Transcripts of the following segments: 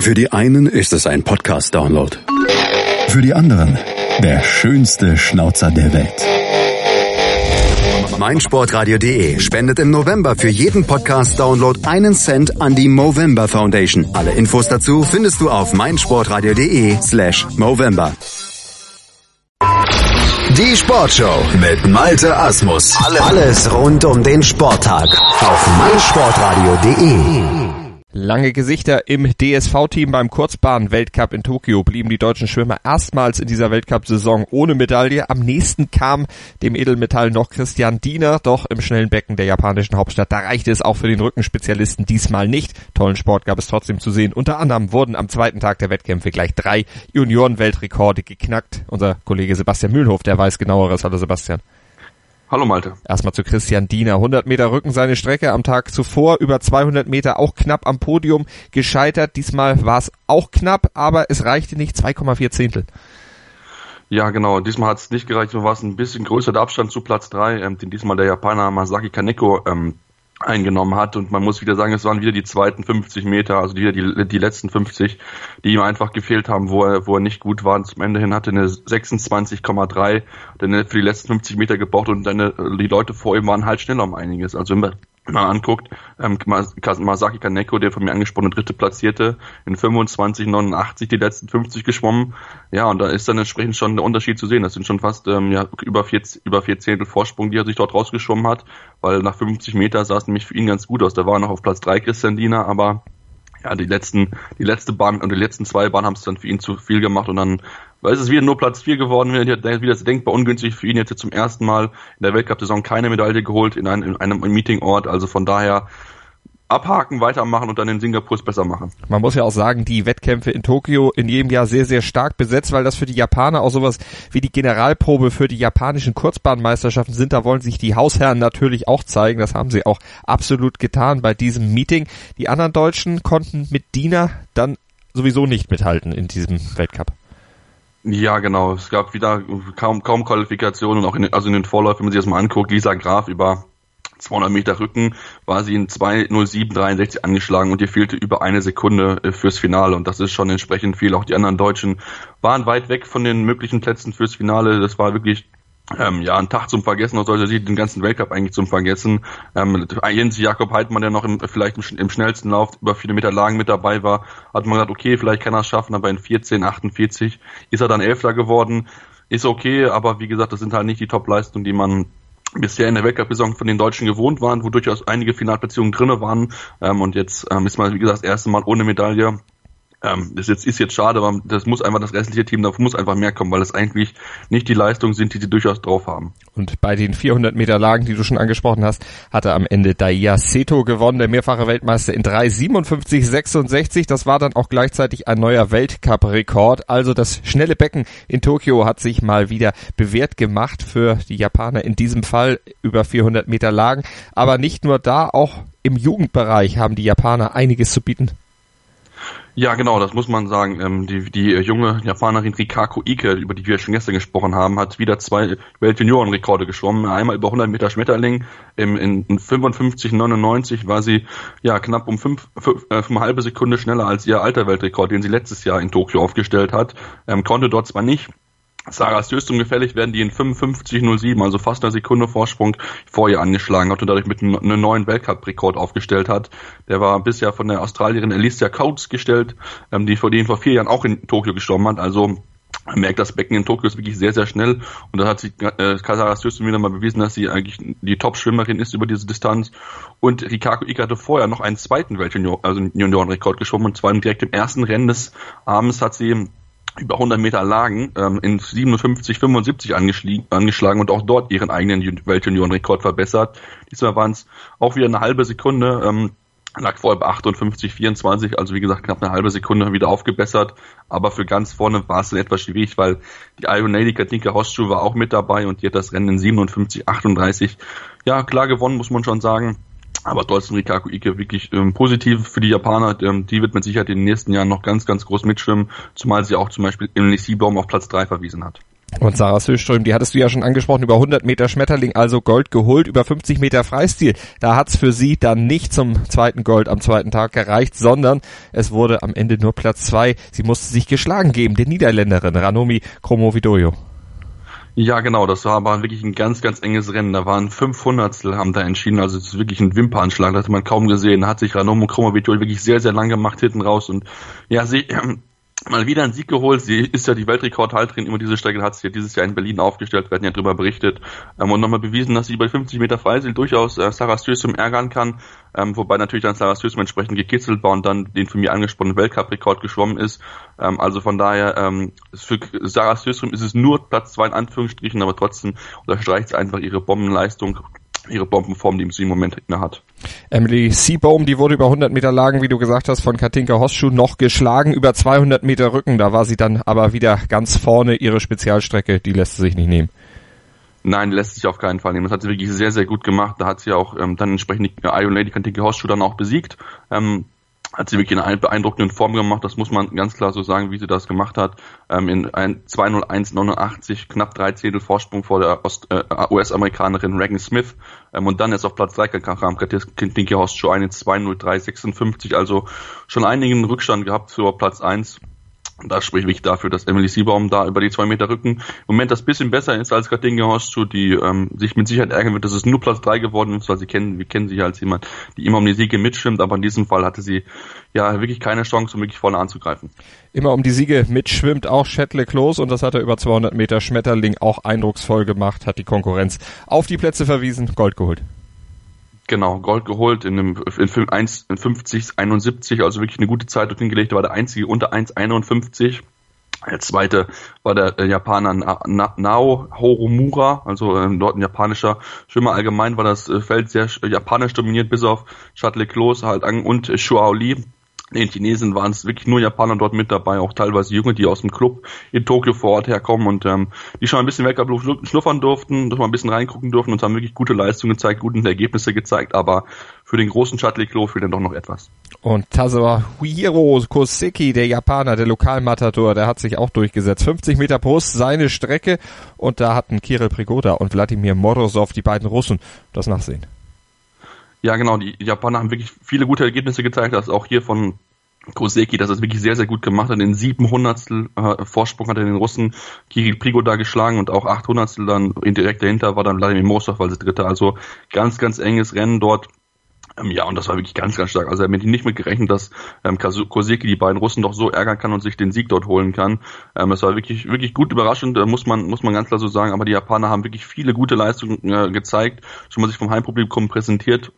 Für die einen ist es ein Podcast-Download. Für die anderen der schönste Schnauzer der Welt. meinsportradio.de spendet im November für jeden Podcast-Download einen Cent an die Movember Foundation. Alle Infos dazu findest du auf meinsportradio.de slash Movember. Die Sportshow mit Malte Asmus. Alles rund um den Sporttag auf meinsportradio.de. Lange Gesichter im DSV-Team beim Kurzbahn-Weltcup in Tokio blieben die deutschen Schwimmer erstmals in dieser Weltcup-Saison ohne Medaille. Am nächsten kam dem Edelmetall noch Christian Diener, doch im schnellen Becken der japanischen Hauptstadt, da reichte es auch für den Rückenspezialisten diesmal nicht. Tollen Sport gab es trotzdem zu sehen. Unter anderem wurden am zweiten Tag der Wettkämpfe gleich drei Junioren-Weltrekorde geknackt. Unser Kollege Sebastian Mühlhof, der weiß genaueres. Hallo Sebastian. Hallo Malte. Erstmal zu Christian Diener. 100 Meter Rücken seine Strecke am Tag zuvor, über 200 Meter auch knapp am Podium gescheitert. Diesmal war es auch knapp, aber es reichte nicht 2,4 Zehntel. Ja, genau. Diesmal hat es nicht gereicht, nur war es ein bisschen größer der Abstand zu Platz 3, ähm, den diesmal der Japaner Masaki Kaneko ähm, eingenommen hat. Und man muss wieder sagen, es waren wieder die zweiten 50 Meter, also wieder die, die letzten 50, die ihm einfach gefehlt haben, wo er, wo er nicht gut war. Und zum Ende hin hatte eine 26,3 denn für die letzten 50 Meter gebraucht und dann die Leute vor ihm waren halt schneller um einiges. Also man anguckt, ähm, Masaki Kaneko, der von mir angesprochene dritte Platzierte, in 25,89 die letzten 50 geschwommen. Ja, und da ist dann entsprechend schon der Unterschied zu sehen. Das sind schon fast ähm, ja, über, vier, über vier Zehntel Vorsprung, die er sich dort rausgeschwommen hat, weil nach 50 Meter sah es nämlich für ihn ganz gut aus. Da war noch auf Platz drei Christian Diener, aber ja, die letzten, die letzte Bahn und die letzten zwei Bahnen haben es dann für ihn zu viel gemacht und dann weil es ist wieder nur Platz 4 geworden, wieder, wieder denkbar ungünstig für ihn jetzt zum ersten Mal in der Weltcup-Saison keine Medaille geholt in einem, in einem Meetingort, also von daher abhaken, weitermachen und dann in Singapur es besser machen. Man muss ja auch sagen, die Wettkämpfe in Tokio in jedem Jahr sehr, sehr stark besetzt, weil das für die Japaner auch sowas wie die Generalprobe für die japanischen Kurzbahnmeisterschaften sind. Da wollen sich die Hausherren natürlich auch zeigen. Das haben sie auch absolut getan bei diesem Meeting. Die anderen Deutschen konnten mit Diener dann sowieso nicht mithalten in diesem Weltcup. Ja, genau. Es gab wieder kaum, kaum Qualifikationen und auch in, also in den Vorläufen, wenn man sich das mal anguckt, Lisa Graf über 200 Meter Rücken war sie in 2.07.63 angeschlagen und ihr fehlte über eine Sekunde äh, fürs Finale und das ist schon entsprechend viel. Auch die anderen Deutschen waren weit weg von den möglichen Plätzen fürs Finale. Das war wirklich ähm, ja, ein Tag zum Vergessen, aus solcher Sicht den ganzen Weltcup eigentlich zum Vergessen. Ähm, Jens Jakob Heidmann, der noch im, vielleicht im, im, schnellsten Lauf über viele Meter Lagen mit dabei war, hat man gesagt, okay, vielleicht kann er es schaffen, aber in 14,48 ist er dann Elfter geworden. Ist okay, aber wie gesagt, das sind halt nicht die Top-Leistungen, die man bisher in der Weltcup-Saison von den Deutschen gewohnt waren, wo durchaus einige Finalplatzierungen drinne waren. Ähm, und jetzt ähm, ist man, wie gesagt, das erste Mal ohne Medaille. Ähm, das jetzt, ist jetzt schade, aber das muss einfach das restliche Team, da muss einfach mehr kommen, weil es eigentlich nicht die Leistungen sind, die sie durchaus drauf haben. Und bei den 400 Meter Lagen, die du schon angesprochen hast, hatte am Ende Daya Seto gewonnen, der mehrfache Weltmeister in 3,57,66. Das war dann auch gleichzeitig ein neuer Weltcup-Rekord. Also das schnelle Becken in Tokio hat sich mal wieder bewährt gemacht für die Japaner in diesem Fall über 400 Meter Lagen. Aber nicht nur da, auch im Jugendbereich haben die Japaner einiges zu bieten. Ja, genau, das muss man sagen. Ähm, die, die junge Japanerin Rikako Ike, über die wir schon gestern gesprochen haben, hat wieder zwei Weltjuniorenrekorde geschwommen. Einmal über 100 Meter Schmetterling. Im, in 55,99 war sie ja knapp um fünf, fünf, äh, eine halbe Sekunde schneller als ihr alter Weltrekord, den sie letztes Jahr in Tokio aufgestellt hat. Ähm, konnte dort zwar nicht Sarahs Döstum gefällig werden die in 55.07, also fast eine Sekunde Vorsprung vor ihr angeschlagen hat und dadurch mit einem neuen Weltcup-Rekord aufgestellt hat. Der war bisher von der Australierin Alicia Coates gestellt, ähm, die vor denen vor vier Jahren auch in Tokio gestorben hat. Also man merkt, das Becken in Tokio ist wirklich sehr, sehr schnell und da hat sich äh, Sarah Döstum wieder mal bewiesen, dass sie eigentlich die Top-Schwimmerin ist über diese Distanz. Und Rikako Ika hatte vorher noch einen zweiten Weltjunior, also Juniorenrekord geschwommen und zwar direkt im ersten Rennen des Abends hat sie über 100 Meter Lagen ähm, in 57, 75 angeschlagen und auch dort ihren eigenen Weltjuniorenrekord verbessert. Diesmal waren es auch wieder eine halbe Sekunde, ähm, lag vorher bei 58, 24, also wie gesagt knapp eine halbe Sekunde wieder aufgebessert, aber für ganz vorne war es dann etwas schwierig, weil die Iron Lady Katinka Hostschuh war auch mit dabei und die hat das Rennen in 57, 38 ja klar gewonnen, muss man schon sagen. Aber trotzdem Rikaku Ike wirklich ähm, positiv für die Japaner. Ähm, die wird mit Sicherheit in den nächsten Jahren noch ganz, ganz groß mitschwimmen, zumal sie auch zum Beispiel Emily Seabaum auf Platz 3 verwiesen hat. Und Sarah Söström, die hattest du ja schon angesprochen, über 100 Meter Schmetterling, also Gold geholt, über 50 Meter Freistil. Da hat's für sie dann nicht zum zweiten Gold am zweiten Tag gereicht, sondern es wurde am Ende nur Platz zwei. Sie musste sich geschlagen geben, der Niederländerin Ranomi Kromovidoyo. Ja, genau, das war aber wirklich ein ganz, ganz enges Rennen. Da waren fünf Hundertstel haben da entschieden, also es ist wirklich ein Wimpernschlag, das hat man kaum gesehen. Hat sich Ranomo Kromovidoyo wirklich sehr, sehr lang gemacht hinten raus und ja, sie, mal wieder einen Sieg geholt. Sie ist ja die Weltrekordhalterin über diese Strecke, hat sich ja dieses Jahr in Berlin aufgestellt, werden ja darüber berichtet ähm, und nochmal bewiesen, dass sie bei 50 Meter Freistil durchaus äh, Sarah Stürsum ärgern kann, ähm, wobei natürlich dann Sarah Stürsum entsprechend gekitzelt war und dann den für mich angesprochenen Weltcup-Rekord geschwommen ist. Ähm, also von daher, ähm, für Sarah Stürsum ist es nur Platz zwei in Anführungsstrichen, aber trotzdem unterstreicht sie einfach ihre Bombenleistung ihre Bombenform, die sie im Moment inne hat. Emily Seabohm, die wurde über 100 Meter Lagen, wie du gesagt hast, von Katinka Hosschuh noch geschlagen, über 200 Meter Rücken. Da war sie dann aber wieder ganz vorne. Ihre Spezialstrecke, die lässt sie sich nicht nehmen. Nein, lässt sich auf keinen Fall nehmen. Das hat sie wirklich sehr, sehr gut gemacht. Da hat sie auch ähm, dann entsprechend die Iron Lady Katinka Hosschuh dann auch besiegt. Ähm, hat sie wirklich in einer beeindruckenden Form gemacht, das muss man ganz klar so sagen, wie sie das gemacht hat. Ähm, in 2.01.89, knapp drei Zehntel Vorsprung vor der äh, US-Amerikanerin Regan Smith. Ähm, und dann ist auf Platz 3 kam Dinky Horst schon eine 2.03.56, also schon einigen Rückstand gehabt für Platz 1. Das spricht wirklich dafür, dass Emily Siebaum da über die zwei Meter Rücken im Moment das bisschen besser ist als Katinga Horstschuh, die ähm, sich mit Sicherheit ärgern wird, dass es nur Platz drei geworden ist, weil sie kennen, wir kennen sie ja als jemand, die immer um die Siege mitschwimmt, aber in diesem Fall hatte sie ja wirklich keine Chance, um wirklich vorne anzugreifen. Immer um die Siege mitschwimmt auch Shetley Close und das hat er über 200 Meter Schmetterling auch eindrucksvoll gemacht, hat die Konkurrenz auf die Plätze verwiesen, Gold geholt. Genau, Gold geholt in einem in 1, in 50, 71, also wirklich eine gute Zeit hingelegt, war der einzige unter 1,51. Der zweite war der äh, Japaner Na Nao Horomura, also äh, dort ein japanischer Schwimmer. Allgemein war das äh, Feld sehr japanisch dominiert, bis auf Shuttle Close halt an und Shuao Li, den Chinesen waren es wirklich nur Japaner dort mit dabei, auch teilweise Junge, die aus dem Club in Tokio vor Ort herkommen und ähm, die schon ein bisschen Weltcup schnuffern durften, doch mal ein bisschen reingucken durften und haben wirklich gute Leistungen gezeigt, gute Ergebnisse gezeigt, aber für den großen Shuttle Klo fehlt dann doch noch etwas. Und Hiro Koseki, der Japaner, der Lokalmatador, der hat sich auch durchgesetzt. 50 Meter Brust, seine Strecke und da hatten Kirill Prigoda und Wladimir Morozov, die beiden Russen, das Nachsehen. Ja, genau, die Japaner haben wirklich viele gute Ergebnisse gezeigt, das auch hier von Koseki, das ist wirklich sehr, sehr gut gemacht hat. Den sieben Hundertstel äh, Vorsprung hat er den Russen Kirill Prigoda geschlagen und auch acht Hundertstel dann direkt dahinter war dann Vladimir Mosov als Dritter. Also ganz, ganz enges Rennen dort. Ähm, ja, und das war wirklich ganz, ganz stark. Also er hat nicht mit gerechnet, dass ähm, Koseki die beiden Russen doch so ärgern kann und sich den Sieg dort holen kann. Ähm, es war wirklich, wirklich gut überraschend, äh, muss man, muss man ganz klar so sagen. Aber die Japaner haben wirklich viele gute Leistungen äh, gezeigt, schon mal sich vom Heimpublikum präsentiert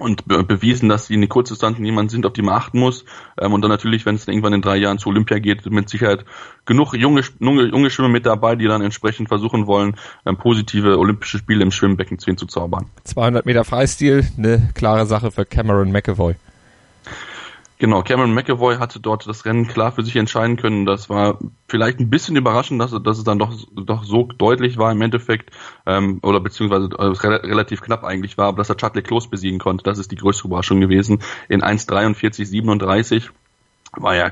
und be bewiesen, dass sie in den Kurzdistanzen jemand sind, auf die man achten muss. Ähm, und dann natürlich, wenn es irgendwann in drei Jahren zu Olympia geht, mit Sicherheit genug junge, junge, junge Schwimmer mit dabei, die dann entsprechend versuchen wollen, ähm, positive olympische Spiele im Schwimmbecken zu zaubern. 200 Meter Freistil, eine klare Sache für Cameron McAvoy. Genau, Cameron McAvoy hatte dort das Rennen klar für sich entscheiden können. Das war vielleicht ein bisschen überraschend, dass, dass es dann doch, doch so deutlich war im Endeffekt, ähm, oder beziehungsweise äh, re relativ knapp eigentlich war, aber dass er Chadley Close besiegen konnte. Das ist die größte Überraschung gewesen. In 1,43,37 war ja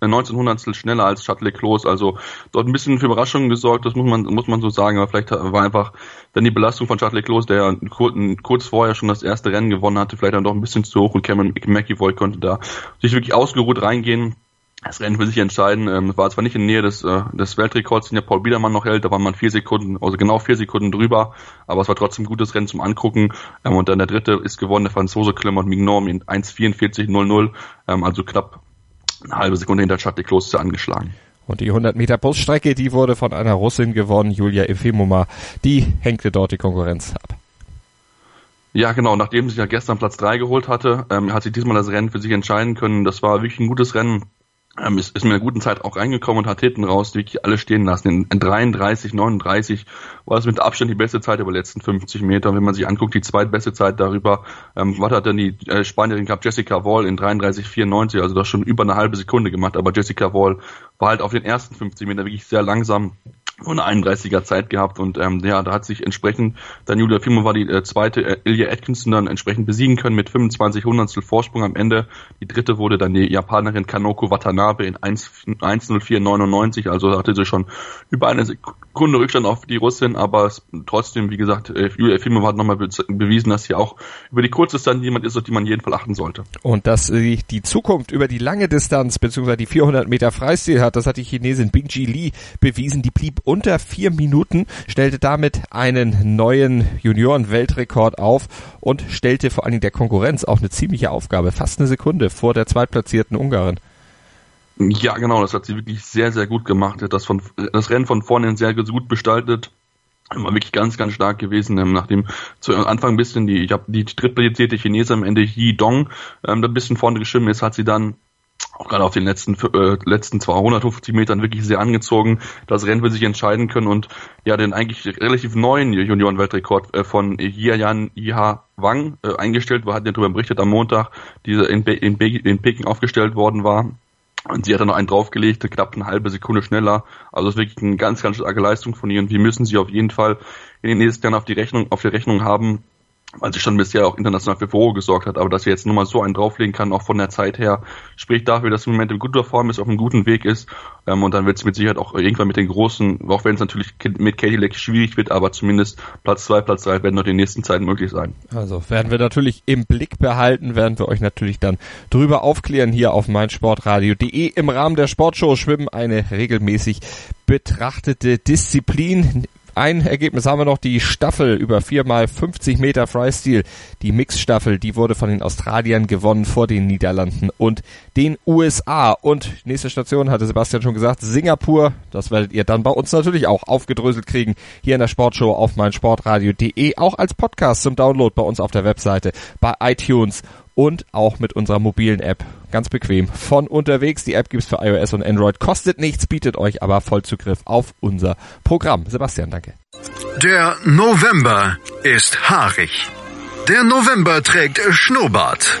1900 schneller als Shuttle Close, also dort ein bisschen für Überraschungen gesorgt, das muss man, muss man so sagen, aber vielleicht war einfach dann die Belastung von Shuttle Close, der kurz vorher schon das erste Rennen gewonnen hatte, vielleicht dann doch ein bisschen zu hoch und Cameron McEvoy konnte da sich wirklich ausgeruht reingehen, das Rennen für sich entscheiden. Ähm, war zwar nicht in Nähe des, äh, des Weltrekords, den ja Paul Biedermann noch hält, da war man vier Sekunden, also genau vier Sekunden drüber, aber es war trotzdem ein gutes Rennen zum Angucken. Ähm, und dann der dritte ist gewonnen, der Franzose Clement Mignon in 1,44,00, ähm, also knapp eine halbe Sekunde hinter Chad Kloster angeschlagen. Und die 100 Meter Busstrecke, die wurde von einer Russin gewonnen, Julia Efimova. Die hängte dort die Konkurrenz ab. Ja, genau. Nachdem sie ja gestern Platz 3 geholt hatte, ähm, hat sie diesmal das Rennen für sich entscheiden können. Das war wirklich ein gutes Rennen ähm, ist, ist mit einer guten Zeit auch reingekommen und hat hinten raus wirklich alle stehen lassen. In, in 33, 39 war das mit Abstand die beste Zeit über die letzten 50 Meter. Und wenn man sich anguckt, die zweitbeste Zeit darüber, ähm, was hat denn die äh, Spanierin gehabt, Jessica Wall in 33, 94, also das schon über eine halbe Sekunde gemacht. Aber Jessica Wall war halt auf den ersten 50 Metern wirklich sehr langsam von 31er Zeit gehabt und ähm, ja, da hat sich entsprechend dann Julia Fimova die äh, zweite äh, Ilya Atkinson dann entsprechend besiegen können mit 25 Hundertstel Vorsprung am Ende. Die dritte wurde dann die Japanerin Kanoko Watanabe in 1.04.99, also hatte sie schon über eine Sekunde Rückstand auf die Russin, aber es, trotzdem, wie gesagt, äh, Julia Fimova hat nochmal be bewiesen, dass sie auch über die kurze Distanz jemand ist, auf die man jeden Fall achten sollte. Und dass äh, die Zukunft über die lange Distanz beziehungsweise die 400 Meter Freistil hat, das hat die Chinesin Bing Ji Lee bewiesen. Die blieb unter vier Minuten, stellte damit einen neuen Junioren-Weltrekord auf und stellte vor allen Dingen der Konkurrenz auch eine ziemliche Aufgabe, fast eine Sekunde vor der zweitplatzierten Ungarin. Ja, genau, das hat sie wirklich sehr, sehr gut gemacht. Das, von, das Rennen von vorne sehr gut gestaltet. War wirklich ganz, ganz stark gewesen, ähm, nachdem zu Anfang ein bisschen die, ich habe die drittplatzierte Chinese am Ende Yi Dong ähm, ein bisschen vorne geschwimmen ist, hat sie dann auch gerade auf den letzten äh, letzten 250 Metern wirklich sehr angezogen. Das Rennen will sich entscheiden können und ja den eigentlich relativ neuen Junioren-Weltrekord äh, von Yian Yiha Wang äh, eingestellt war, hat ja darüber berichtet am Montag, dieser in, Be in, Be in Peking aufgestellt worden war. Und sie hat dann noch einen draufgelegt, knapp eine halbe Sekunde schneller. Also das ist wirklich eine ganz, ganz starke Leistung von ihr. Und wir müssen sie auf jeden Fall in den nächsten Jahren auf die Rechnung, auf die Rechnung haben, weil sie schon bisher auch international für Furore gesorgt hat, aber dass sie jetzt nur mal so einen drauflegen kann, auch von der Zeit her, spricht dafür, dass im Moment in guter Form ist, auf einem guten Weg ist ähm, und dann wird es mit Sicherheit auch irgendwann mit den großen, auch wenn es natürlich mit Katie Leck schwierig wird, aber zumindest Platz zwei, Platz drei werden noch in den nächsten Zeiten möglich sein. Also werden wir natürlich im Blick behalten, werden wir euch natürlich dann drüber aufklären hier auf meinsportradio.de. Im Rahmen der Sportshow Schwimmen eine regelmäßig betrachtete Disziplin ein Ergebnis haben wir noch, die Staffel über 4x50 Meter Freistil, die Mixstaffel, die wurde von den Australiern gewonnen vor den Niederlanden und den USA. Und nächste Station, hatte Sebastian schon gesagt, Singapur, das werdet ihr dann bei uns natürlich auch aufgedröselt kriegen, hier in der Sportshow auf meinsportradio.de, auch als Podcast zum Download bei uns auf der Webseite, bei iTunes und auch mit unserer mobilen App. Ganz bequem. Von unterwegs. Die App gibt's für iOS und Android. Kostet nichts, bietet euch aber Vollzugriff auf unser Programm. Sebastian, danke. Der November ist haarig. Der November trägt Schnurrbart.